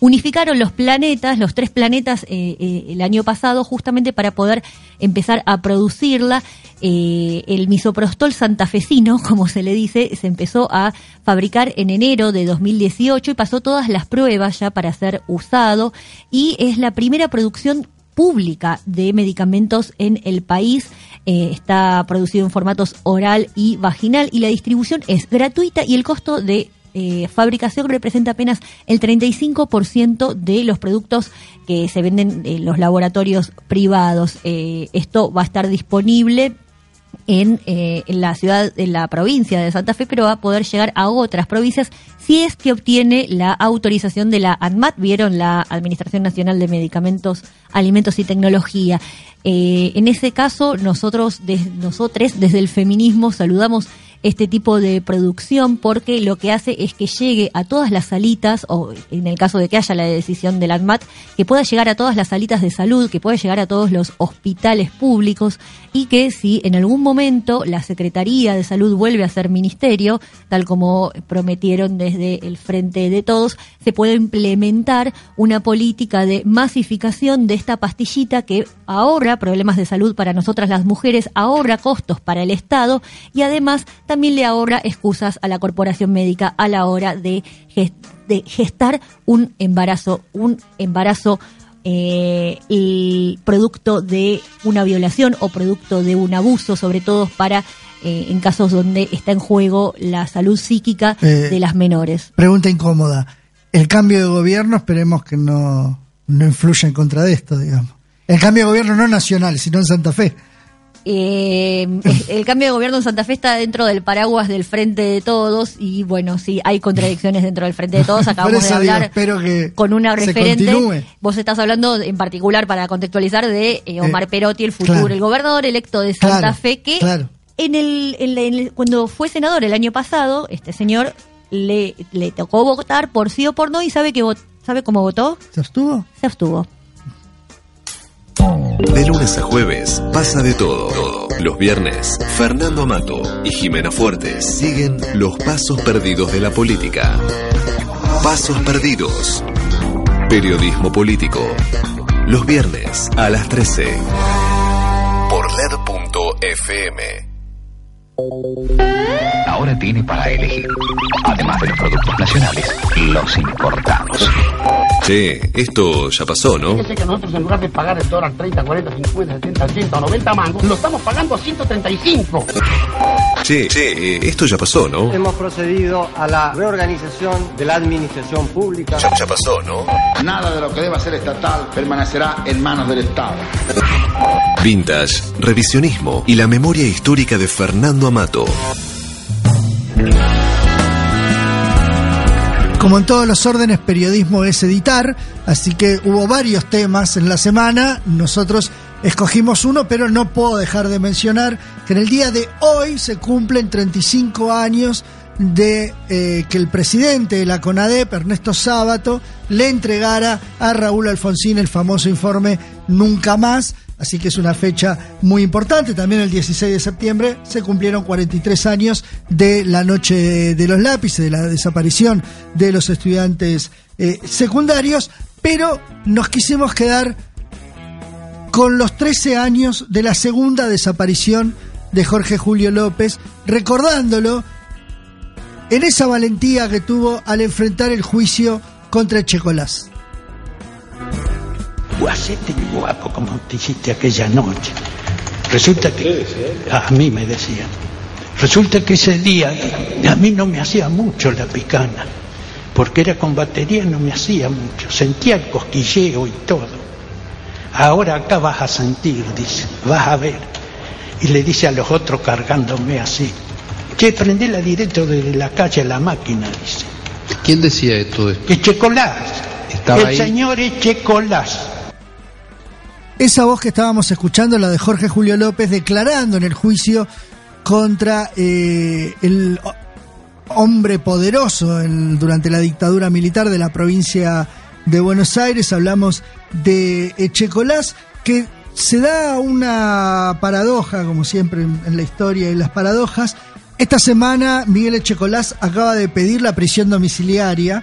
unificaron los planetas, los tres planetas eh, eh, el año pasado justamente para poder empezar a producirla. El misoprostol santafesino, [LAUGHS] como se le dice, se empezó a fabricar en enero de 2018 y pasó todas las pruebas ya para ser usado y es la primera producción pública de medicamentos en el país. Eh, está producido en formatos oral y vaginal y la distribución es gratuita y el costo de eh, fabricación representa apenas el 35% de los productos que se venden en los laboratorios privados. Eh, esto va a estar disponible en, eh, en la ciudad, en la provincia de Santa Fe, pero va a poder llegar a otras provincias si es que obtiene la autorización de la ANMAT, vieron la Administración Nacional de Medicamentos, Alimentos y Tecnología. Eh, en ese caso, nosotros, des- nosotros desde el feminismo saludamos este tipo de producción porque lo que hace es que llegue a todas las salitas, o en el caso de que haya la decisión del ANMAT, que pueda llegar a todas las salitas de salud, que pueda llegar a todos los hospitales públicos y que si en algún momento la Secretaría de Salud vuelve a ser ministerio, tal como prometieron desde el Frente de Todos, se puede implementar una política de masificación de esta pastillita que ahorra problemas de salud para nosotras las mujeres, ahorra costos para el Estado y además también le ahorra excusas a la corporación médica a la hora de, gest- de gestar un embarazo, un embarazo eh, el producto de una violación o producto de un abuso, sobre todo para eh, en casos donde está en juego la salud psíquica Eh, de las menores. Pregunta incómoda. El cambio de gobierno esperemos que no, no influya en contra de esto, digamos. El cambio de gobierno no nacional, sino en Santa Fe. Eh, [LAUGHS] el cambio de gobierno en Santa Fe está dentro del paraguas del Frente de Todos y bueno, sí, hay contradicciones dentro del Frente de Todos. [LAUGHS] Acabamos de digo, hablar que con una referente. continúe. Vos estás hablando en particular para contextualizar de eh, Omar Eh, Perotti, el futuro, claro. el gobernador electo de Santa Claro, Fe, que claro. en el, en la- en el- cuando fue senador el año pasado, este señor le, le tocó votar por sí o por no y sabe que sabe cómo votó, ¿Se abstuvo? se abstuvo. De lunes a jueves pasa de todo. Los viernes, Fernando Amato y Jimena Fuertes siguen los pasos perdidos de la política. Pasos perdidos. Periodismo político. Los viernes a las 13. Por LED.fm. Ahora tiene para elegir, además de los productos nacionales, los importados. Che, esto ya pasó, ¿no? Fíjese que nosotros en lugar de pagar el dólar 30, 40, 50, 70, 80 o 90 mangos, lo estamos pagando a 135. Che, che, esto ya pasó, ¿no? Hemos procedido a la reorganización de la administración pública. Ya, ya pasó, ¿no? Nada de lo que deba ser estatal permanecerá en manos del Estado. Vintage, revisionismo y la memoria histórica de Fernando Amato. Como en todos los órdenes, periodismo es editar, así que hubo varios temas en la semana. Nosotros escogimos uno, pero no puedo dejar de mencionar que en el día de hoy se cumplen 35 años de eh, que el presidente de la CONADEP, Ernesto Sábato, le entregara a Raúl Alfonsín el famoso informe Nunca Más. Así que es una fecha muy importante. También el 16 de septiembre se cumplieron 43 años de la noche de los lápices, de la desaparición de los estudiantes eh, secundarios. Pero nos quisimos quedar con los 13 años de la segunda desaparición de Jorge Julio López, recordándolo en esa valentía que tuvo al enfrentar el juicio contra Checolás. Hacete el guapo como te hiciste aquella noche. Resulta que a mí me decían. Resulta que ese día a mí no me hacía mucho la picana, porque era con batería no me hacía mucho, sentía el cosquilleo y todo. Ahora acá vas a sentir, dice, vas a ver. Y le dice a los otros cargándome así, che, prendela directo de la calle a la máquina, dice. ¿Quién decía todo esto? Que Checolás, Estaba el ahí. señor es Checolás. Esa voz que estábamos escuchando, la de Jorge Julio López, declarando en el juicio contra eh, el ho- hombre poderoso en- durante la dictadura militar de la provincia de Buenos Aires. Hablamos de Echecolás, que se da una paradoja, como siempre en, la historia y las paradojas. Esta semana Miguel Echecolás acaba de pedir la prisión domiciliaria.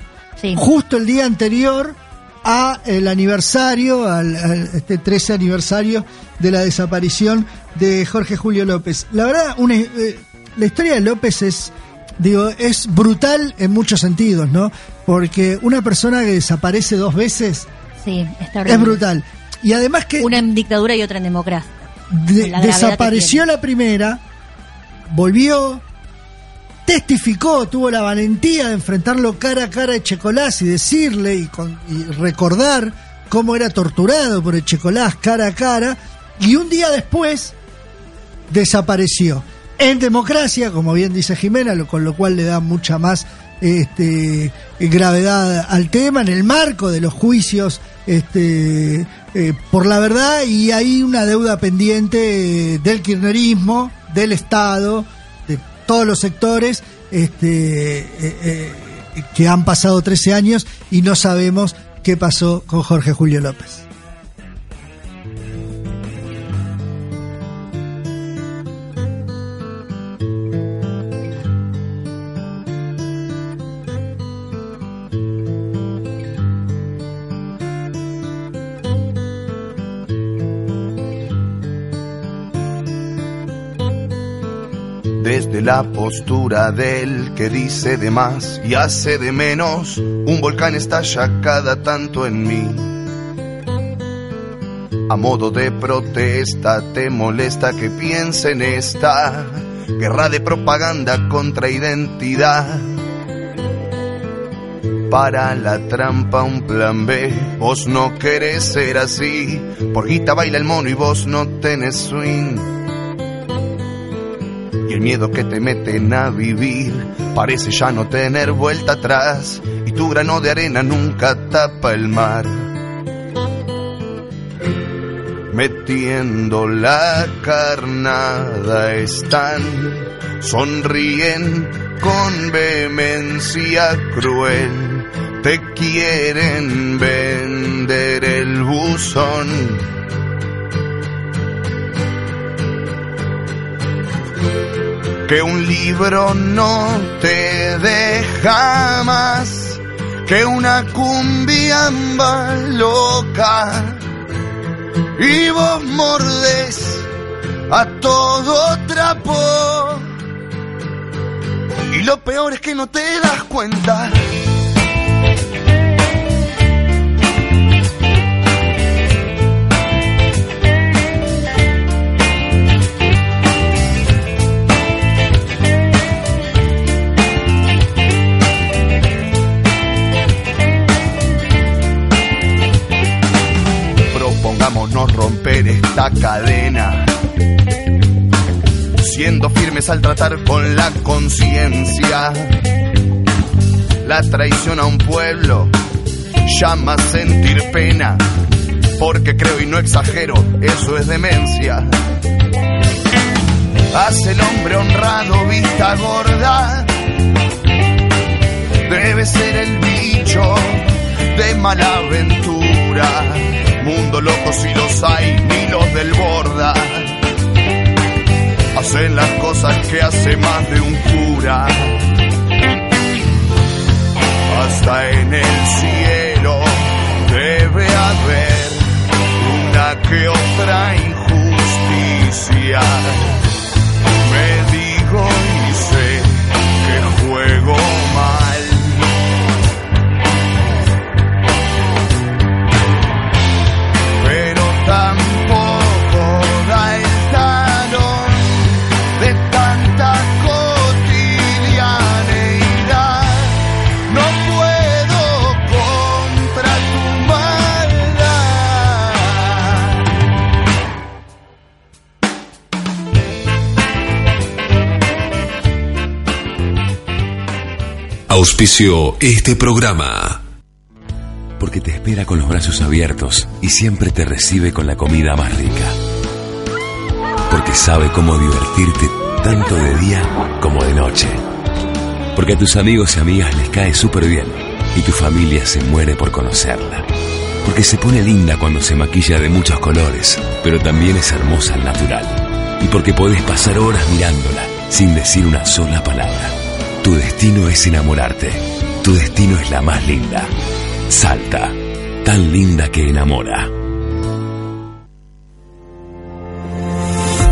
Justo el día anterior a el aniversario, al, al- este 13 aniversario de la desaparición de Jorge Julio López. La verdad, una- eh, la historia de López es, digo, es brutal en muchos sentidos, ¿no? Porque una persona que desaparece dos veces Sí, es terrible. es brutal. Y además que Una en dictadura y otra en democracia. de- la desapareció la primera, volvió, testificó, tuvo la valentía de enfrentarlo cara a cara a Echecolás y decirle y, con- y recordar cómo era torturado por Echecolás cara a cara, y un día después desapareció. En democracia, como bien dice Jimena, lo- con lo cual le da mucha más este, gravedad al tema, en el marco de los juicios este, eh, por la verdad, y hay una deuda pendiente eh, del kirchnerismo, del Estado, de todos los sectores este, eh, que han pasado 13 años y no sabemos qué pasó con Jorge Julio López. La postura del que dice de más y hace de menos, un volcán estalla cada tanto en mí. A modo de protesta, te molesta que piense en esta guerra de propaganda contra identidad. Para la trampa un plan B, vos no querés ser así, por guita baila el mono y vos no tenés swing. El miedo que te meten a vivir parece ya no tener vuelta atrás. Y tu grano de arena nunca tapa el mar. Metiendo la carnada están, sonríen con vehemencia cruel. Te quieren vender el buzón que un libro no te deja más que una cumbia loca. Y vos mordes a todo trapo. Y lo peor es que no te das cuenta propongámonos romper esta cadena, siendo firmes al tratar con la conciencia. La traición a un pueblo llama sentir pena, porque creo y no exagero, eso es demencia. Hace el hombre honrado vista gorda, debe ser el bicho de mala aventura mundo loco si los hay, ni los del borda. Hacen las cosas que hace más de un cura. Hasta en el cielo debe haber una que otra injusticia. Me digo y sé que juego Auspicio este programa. Porque te espera con los brazos abiertos y siempre te recibe con la comida más rica. Porque sabe cómo divertirte tanto de día como de noche. Porque a tus amigos y amigas les cae súper bien y tu familia se muere por conocerla. Porque se pone linda cuando se maquilla de muchos colores, pero también es hermosa al natural. Y porque podés pasar horas mirándola sin decir una sola palabra. Tu destino es enamorarte. Tu destino es la más linda. Salta, tan linda que enamora.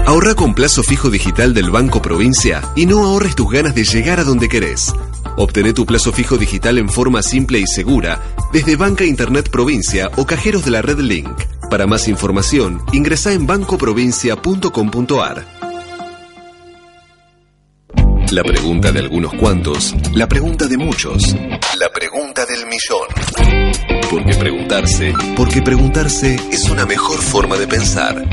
Ahorra con plazo fijo digital del Banco Provincia y no ahorres tus ganas de llegar a donde querés. Obtené tu plazo fijo digital en forma simple y segura desde Banca Internet Provincia o cajeros de la red Link. Para más información, ingresa en bancoprovincia.com.ar. La pregunta de algunos cuantos, la pregunta de muchos, la pregunta del millón. Porque preguntarse, porque preguntarse es una mejor forma de pensar.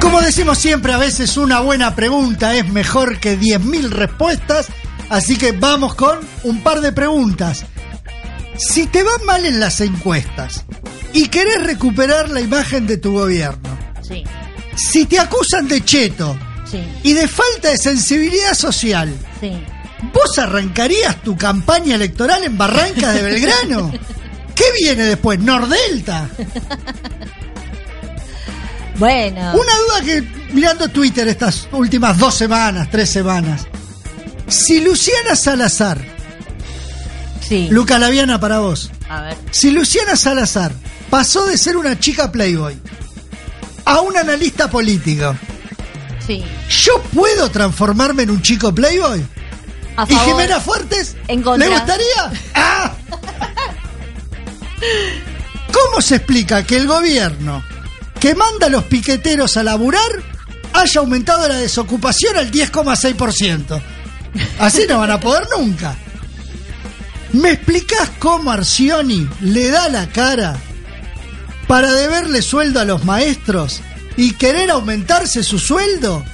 Como decimos siempre, a veces una buena pregunta es mejor que 10.000 respuestas, así que vamos con un par de preguntas. Si te va mal en las encuestas y querés recuperar la imagen de tu gobierno, Sí, Si te acusan de cheto sí, y de falta de sensibilidad social, sí. ¿vos arrancarías tu campaña electoral en Barrancas de Belgrano? [LAUGHS] ¿Qué viene después? ¿Nordelta? [LAUGHS] Bueno. Una duda que mirando Twitter estas últimas dos semanas, tres semanas. Si Luciana Salazar, Sí. Luca Laviana para vos, A ver. si Luciana Salazar pasó de ser una chica Playboy a un analista político, Sí. ¿yo puedo transformarme en un chico Playboy? A ¿Y favor. Jimena Fuertes? En contra. ¿Le gustaría? ¡Ah! ¿Cómo se explica que el gobierno que manda a los piqueteros a laburar haya aumentado la desocupación al 10,6%? Así no van a poder nunca. ¿Me explicás cómo Arcioni le da la cara para deberle sueldo a los maestros y querer aumentarse su sueldo?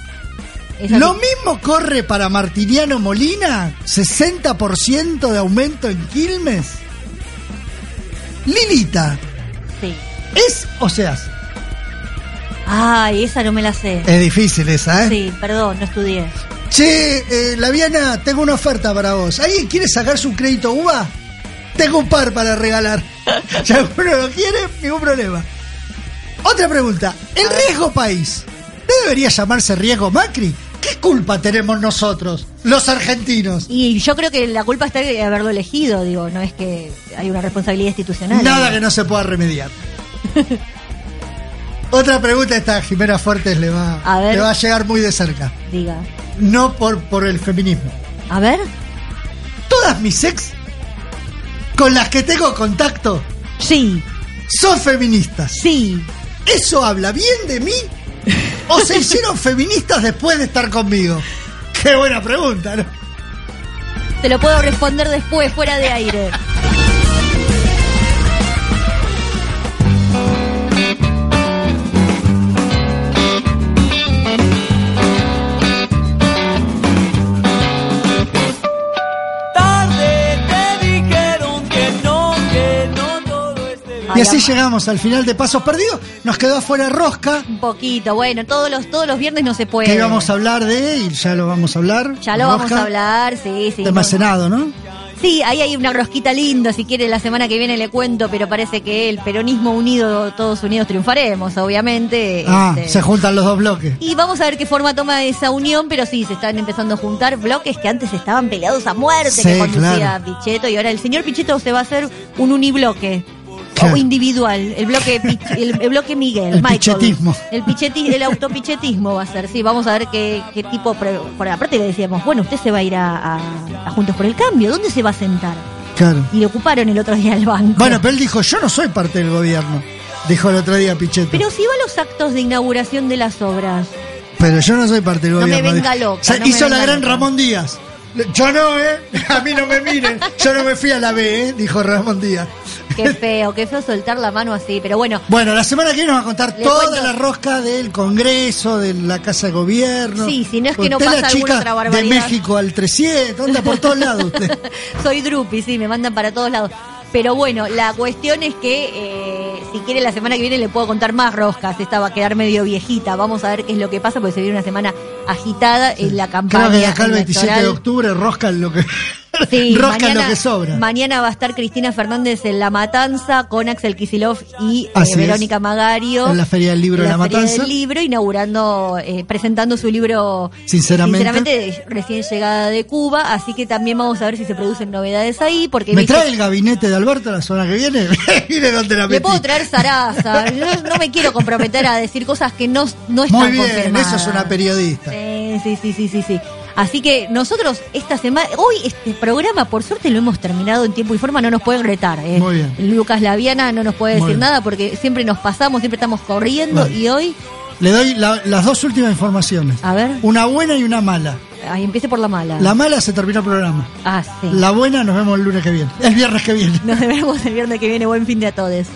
Lo mismo corre para Martiniano Molina, 60% de aumento en Quilmes. Lilita, Sí. ¿es o se hace? Ay, esa no me la sé. Es difícil esa, ¿eh? Sí, perdón, no estudié. Che, eh, Laviana, tengo una oferta para vos. ¿Alguien quiere sacar su crédito UVA? Tengo un par para regalar. [LAUGHS] Si alguno lo quiere, ningún problema. Otra pregunta. ¿El riesgo país no debería llamarse riesgo Macri? ¿Qué culpa tenemos nosotros, los argentinos? Y yo creo que la culpa está de haberlo elegido, digo, no es que hay una responsabilidad institucional. Nada que no se pueda remediar. [LAUGHS] Otra pregunta esta Jimena Fuertes le va, A ver. le va a llegar muy de cerca. Diga. No por, por el feminismo. A ver. Todas mis ex con las que tengo contacto Sí, son feministas. sí. ¿Eso habla bien de mí? ¿O se hicieron feministas después de estar conmigo? Qué buena pregunta, ¿no? Te lo puedo responder después, fuera de aire. Y así llegamos al final de Pasos Perdidos. Nos quedó afuera Rosca, Un poquito, bueno, todos los, todos los viernes no se puede. que íbamos a hablar de, y ya lo vamos a hablar. Ya lo vamos a hablar, sí, sí. Tema no- Senado, ¿no? Sí, ahí hay una rosquita linda, si quiere la semana que viene le cuento, pero parece que el peronismo unido, todos unidos triunfaremos, obviamente. Ah, este. se juntan los dos bloques. Y vamos a ver qué forma toma esa unión, pero sí, se están empezando a juntar bloques que antes estaban peleados a muerte, Sí, que conducía claro. Pichetto, y ahora el señor Pichetto se va a hacer un unibloque. Claro. O individual, el bloque el, el bloque Miguel, El Michael. pichetismo. El picheti, el autopichetismo va a ser, sí, vamos a ver qué, qué tipo, por aparte le decíamos, bueno, usted se va a ir a, a- a Juntos por el Cambio, ¿dónde se va a sentar? Claro. Y le ocuparon el otro día el banco. Bueno, pero él dijo, yo no soy parte del gobierno. Dijo el otro día Pichetto. Pero si va a los actos de inauguración de las obras, Pero yo no soy parte del No me gobierno. venga loca, no hizo la gran loca. Ramón Díaz. Yo no, ¿eh? [LAUGHS] A mí no me miren. Yo no me fui a la B, ¿eh? Dijo Ramón Díaz. qué feo, qué feo soltar la mano así, pero bueno, Bueno, la semana que viene nos va a contar toda cuento- la rosca del Congreso, de la Casa de Gobierno. Sí, si no es que no pasa la alguna chica otra de barbaridad. México al 300, anda por todos lados usted. [LAUGHS] soy drupi, sí, me mandan para todos lados. Pero bueno, la cuestión es que eh, si quiere la semana que viene le puedo contar más roscas. Esta va a quedar medio viejita. Vamos a ver qué es lo que pasa porque se viene una semana agitada en la campaña. Creo que acá el 27 de octubre rosca lo que, [LAUGHS] Sí, rosca mañana, lo que sobra. Mañana va a estar Cristina Fernández en La Matanza con Axel Kisilov y eh, es. Verónica Magario. En la Feria del Libro en de La Feria Matanza. del libro, inaugurando, eh, presentando su libro Sinceramente. de recién llegada de Cuba. Así que también vamos a ver si se producen novedades ahí. Porque ¿Me viste- trae el gabinete de Alberto la semana que viene? [LAUGHS] Mire dónde la Le metí. puedo traer zaraza. [LAUGHS] Yo no me quiero comprometer a decir cosas que no, no están Muy bien, confirmadas. eso es una periodista. Sí, sí, sí, sí, sí, sí. Así que nosotros esta semana, hoy este programa por suerte lo hemos terminado en tiempo y forma, no nos pueden retar. ¿eh? Muy bien. Lucas Laviana no nos puede Muy decir bien. nada porque siempre nos pasamos, siempre estamos corriendo Vale. y hoy, Le doy la- las dos últimas informaciones. a ver, Una buena y una mala. ahí empiece por la mala. La mala se terminó el programa. Ah, sí. La buena nos vemos el lunes que viene. El viernes que viene. Nos vemos el viernes que viene. Buen fin de a todos.